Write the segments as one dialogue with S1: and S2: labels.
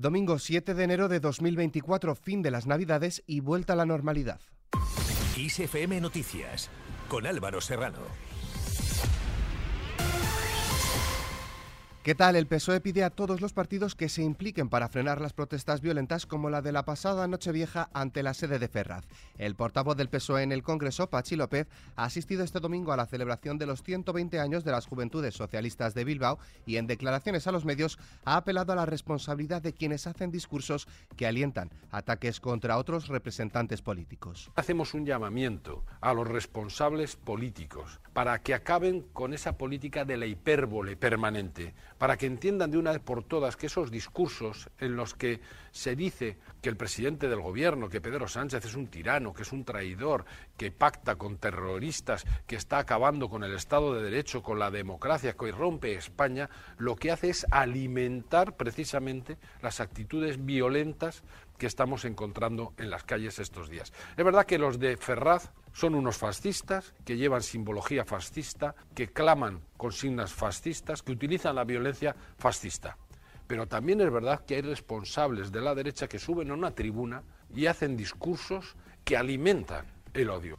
S1: Domingo 7 de enero de 2024, fin de las Navidades y vuelta a la normalidad.
S2: ISFM Noticias, con Álvaro Serrano.
S1: ¿Qué tal? El PSOE pide a todos los partidos que se impliquen para frenar las protestas violentas como la de la pasada Nochevieja ante la sede de Ferraz. El portavoz del PSOE en el Congreso, Pachi López, ha asistido este domingo a la celebración de los 120 años de las Juventudes Socialistas de Bilbao y en declaraciones a los medios ha apelado a la responsabilidad de quienes hacen discursos que alientan ataques contra otros representantes políticos.
S3: Hacemos un llamamiento a los responsables políticos para que acaben con esa política de la hipérbole permanente para que entiendan de una vez por todas que esos discursos en los que se dice que el presidente del gobierno, que Pedro Sánchez es un tirano, que es un traidor, que pacta con terroristas, que está acabando con el Estado de Derecho, con la democracia, que rompe España, lo que hace es alimentar precisamente las actitudes violentas que estamos encontrando en las calles estos días. Es verdad que los de Ferraz son unos fascistas que llevan simbología fascista, que claman consignas fascistas, que utilizan la violencia fascista. Pero también es verdad que hay responsables de la derecha que suben a una tribuna y hacen discursos que alimentan el odio.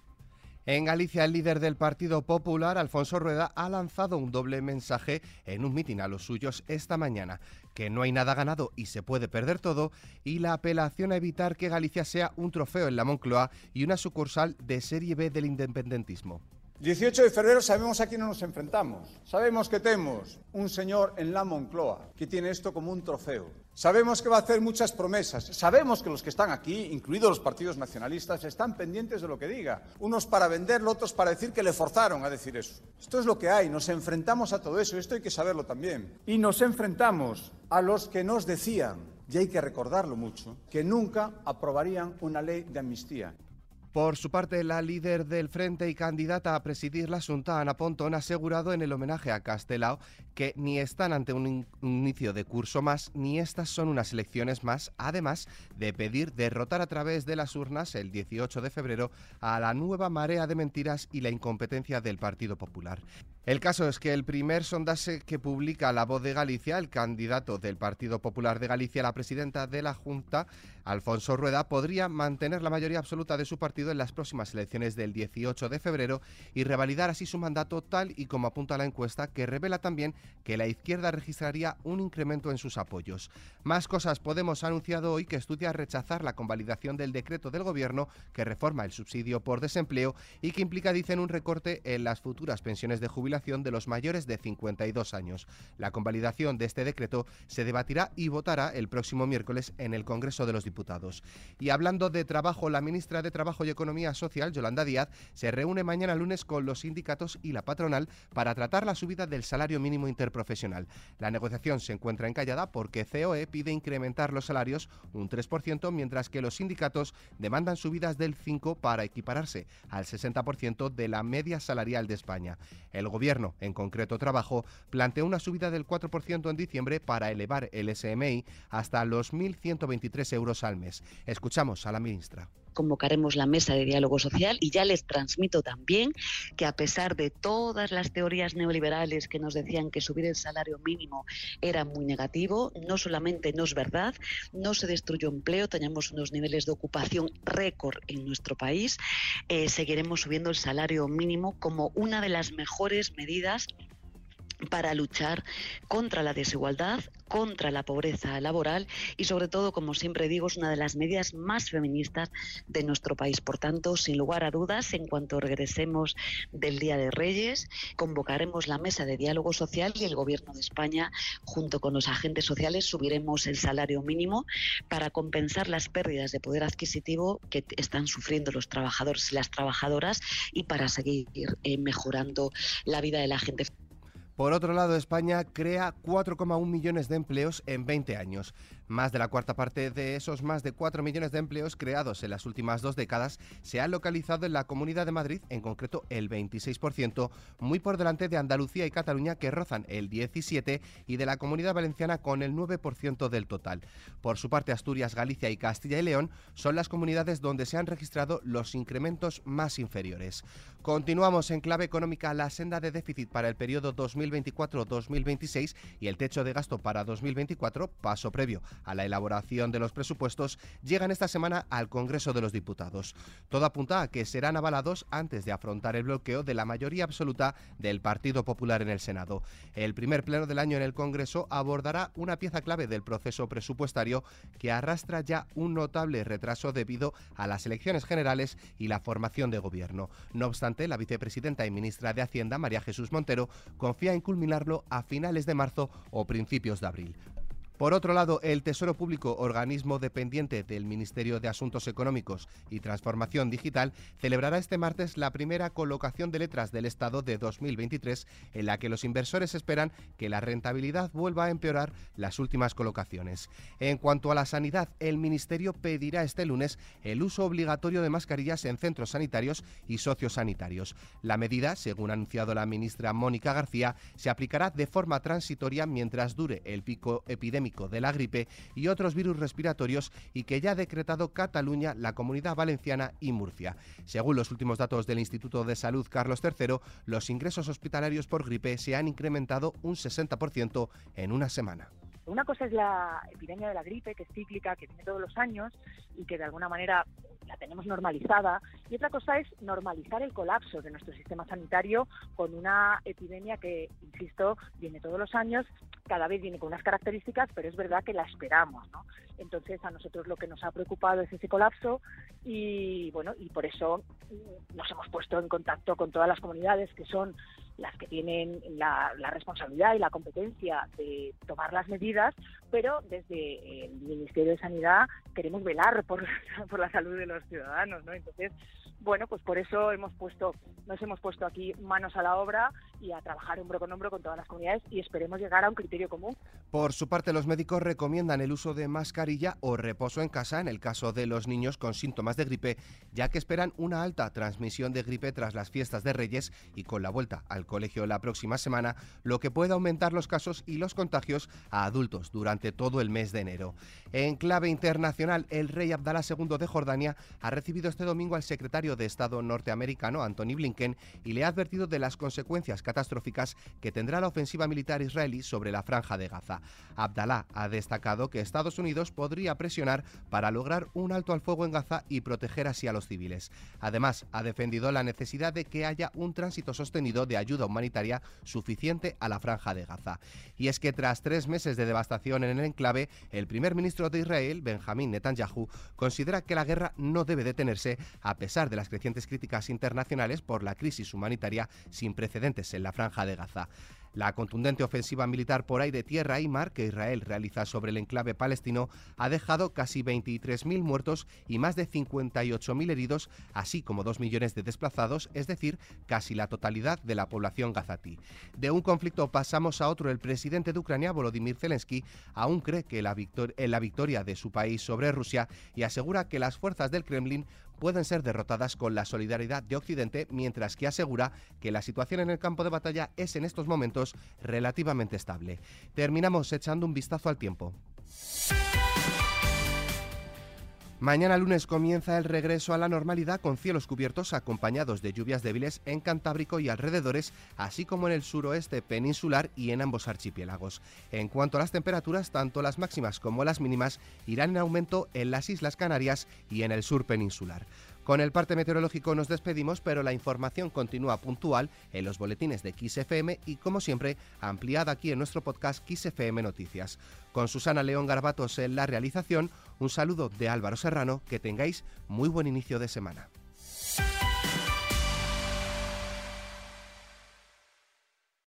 S1: En Galicia, el líder del Partido Popular, Alfonso Rueda, ha lanzado un doble mensaje en un mitin a los suyos esta mañana, que no hay nada ganado y se puede perder todo, y la apelación a evitar que Galicia sea un trofeo en la Moncloa y una sucursal de Serie B del independentismo.
S4: 18 de febrero sabemos a quién nos enfrentamos. Sabemos que tenemos un señor en la Moncloa que tiene esto como un trofeo. Sabemos que va a hacer muchas promesas. Sabemos que los que están aquí, incluidos los partidos nacionalistas, están pendientes de lo que diga. Unos para venderlo, otros para decir que le forzaron a decir eso. Esto es lo que hay. Nos enfrentamos a todo eso. Esto hay que saberlo también. Y nos enfrentamos a los que nos decían, y hay que recordarlo mucho, que nunca aprobarían una ley de amnistía.
S1: Por su parte, la líder del Frente y candidata a presidir la Junta, Ana Pontón, ha asegurado en el homenaje a Castelao que ni están ante un, inicio de curso más, ni estas son unas elecciones más, además de pedir derrotar a través de las urnas el 18 de febrero a la nueva marea de mentiras y la incompetencia del Partido Popular. El caso es que el primer sondaje que publica La Voz de Galicia, el candidato del Partido Popular de Galicia, la presidenta de la Junta, Alfonso Rueda, podría mantener la mayoría absoluta de su partido en las próximas elecciones del 18 de febrero y revalidar así su mandato tal y como apunta la encuesta que revela también que la izquierda registraría un incremento en sus apoyos. Más cosas Podemos ha anunciado hoy que estudia rechazar la convalidación del decreto del gobierno que reforma el subsidio por desempleo y que implica, dicen, un recorte en las futuras pensiones de jubilación de los mayores de 52 años. La convalidación de este decreto se debatirá y votará el próximo miércoles en el Congreso de los Diputados. Y hablando de trabajo, la ministra de Trabajo y Economía Social, Yolanda Díaz, se reúne mañana lunes con los sindicatos y la patronal para tratar la subida del salario mínimo interprofesional. La negociación se encuentra encallada porque COE pide incrementar los salarios un 3%, mientras que los sindicatos demandan subidas del 5% para equipararse al 60% de la media salarial de España. El Gobierno, en concreto Trabajo, planteó una subida del 4% en diciembre para elevar el SMI hasta los 1.123 euros al mes. Escuchamos a la ministra
S5: convocaremos la mesa de diálogo social y ya les transmito también que a pesar de todas las teorías neoliberales que nos decían que subir el salario mínimo era muy negativo, no solamente no es verdad, no se destruyó empleo, tenemos unos niveles de ocupación récord en nuestro país, eh, seguiremos subiendo el salario mínimo como una de las mejores medidas para luchar contra la desigualdad, contra la pobreza laboral y sobre todo, como siempre digo, es una de las medidas más feministas de nuestro país. Por tanto, sin lugar a dudas, en cuanto regresemos del Día de Reyes, convocaremos la mesa de diálogo social y el Gobierno de España, junto con los agentes sociales, subiremos el salario mínimo para compensar las pérdidas de poder adquisitivo que están sufriendo los trabajadores y las trabajadoras y para seguir eh, mejorando la vida de la gente.
S1: Por otro lado, España crea 4,1 millones de empleos en 20 años. Más de la cuarta parte de esos más de 4 millones de empleos creados en las últimas dos décadas se han localizado en la Comunidad de Madrid, en concreto el 26%, muy por delante de Andalucía y Cataluña que rozan el 17% y de la Comunidad Valenciana con el 9% del total. Por su parte, Asturias, Galicia y Castilla y León son las comunidades donde se han registrado los incrementos más inferiores. Continuamos en clave económica la senda de déficit para el periodo 2020 2024-2026 y el techo de gasto para 2024, paso previo a la elaboración de los presupuestos, llegan esta semana al Congreso de los Diputados. Todo apunta a que serán avalados antes de afrontar el bloqueo de la mayoría absoluta del Partido Popular en el Senado. El primer pleno del año en el Congreso abordará una pieza clave del proceso presupuestario que arrastra ya un notable retraso debido a las elecciones generales y la formación de gobierno. No obstante, la vicepresidenta y ministra de Hacienda, María Jesús Montero, confía en culminarlo a finales de marzo o principios de abril. Por otro lado, el Tesoro Público, organismo dependiente del Ministerio de Asuntos Económicos y Transformación Digital, celebrará este martes la primera colocación de letras del Estado de 2023, en la que los inversores esperan que la rentabilidad vuelva a empeorar las últimas colocaciones. En cuanto a la sanidad, el Ministerio pedirá este lunes el uso obligatorio de mascarillas en centros sanitarios y sociosanitarios. La medida, según ha anunciado la ministra Mónica García, se aplicará de forma transitoria mientras dure el pico epidémico de la gripe y otros virus respiratorios y que ya ha decretado Cataluña, la Comunidad Valenciana y Murcia. Según los últimos datos del Instituto de Salud Carlos III, los ingresos hospitalarios por gripe se han incrementado un 60% en una semana.
S6: Una cosa es la epidemia de la gripe, que es cíclica, que viene todos los años y que de alguna manera la tenemos normalizada. Y otra cosa es normalizar el colapso de nuestro sistema sanitario con una epidemia que, insisto, viene todos los años, cada vez viene con unas características, pero es verdad que la esperamos. ¿no? Entonces, a nosotros lo que nos ha preocupado es ese colapso y, bueno, y por eso nos hemos puesto en contacto con todas las comunidades que son las que tienen la, responsabilidad y la competencia de tomar las medidas, pero desde el Ministerio de Sanidad queremos velar por, por la salud de los ciudadanos, ¿no? Entonces, bueno, pues por eso hemos puesto, nos hemos puesto aquí manos a la obra y a trabajar hombro con hombro con todas las comunidades y esperemos llegar a un criterio común.
S1: Por su parte, los médicos recomiendan el uso de mascarilla o reposo en casa en el caso de los niños con síntomas de gripe, ya que esperan una alta transmisión de gripe tras las fiestas de Reyes y con la vuelta al colegio la próxima semana, lo que puede aumentar los casos y los contagios a adultos durante todo el mes de enero. En clave internacional, el rey Abdalá II de Jordania ha recibido este domingo al secretario de Estado norteamericano, Anthony Blinken, y le ha advertido de las consecuencias catastróficas que tendrá la ofensiva militar israelí sobre la franja de Gaza. Abdalá ha destacado que Estados Unidos podría presionar para lograr un alto al fuego en Gaza y proteger así a los civiles. Además, ha defendido la necesidad de que haya un tránsito sostenido de ayuda humanitaria suficiente a la franja de Gaza. Y es que tras tres meses de devastación en el enclave, el primer ministro de Israel, Benjamín Netanyahu, considera que la guerra no debe detenerse a pesar de las crecientes críticas internacionales por la crisis humanitaria sin precedentes en la franja de Gaza. La contundente ofensiva militar por aire, tierra y mar que Israel realiza sobre el enclave palestino ha dejado casi 23.000 muertos y más de 58.000 heridos, así como 2 millones de desplazados, es decir, casi la totalidad de la población gazatí. De un conflicto pasamos a otro. El presidente de Ucrania, Volodymyr Zelensky, aún cree que en la victoria de su país sobre Rusia y asegura que las fuerzas del Kremlin pueden ser derrotadas con la solidaridad de Occidente, mientras que asegura que la situación en el campo de batalla es en estos momentos relativamente estable. Terminamos echando un vistazo al tiempo. Mañana lunes comienza el regreso a la normalidad con cielos cubiertos acompañados de lluvias débiles en Cantábrico y alrededores, así como en el suroeste peninsular y en ambos archipiélagos. En cuanto a las temperaturas, tanto las máximas como las mínimas irán en aumento en las Islas Canarias y en el sur peninsular. Con el parte meteorológico nos despedimos, pero la información continúa puntual en los boletines de XFM y, como siempre, ampliada aquí en nuestro podcast XFM Noticias. Con Susana León Garbatos en la realización, un saludo de Álvaro Serrano, que tengáis muy buen inicio de semana.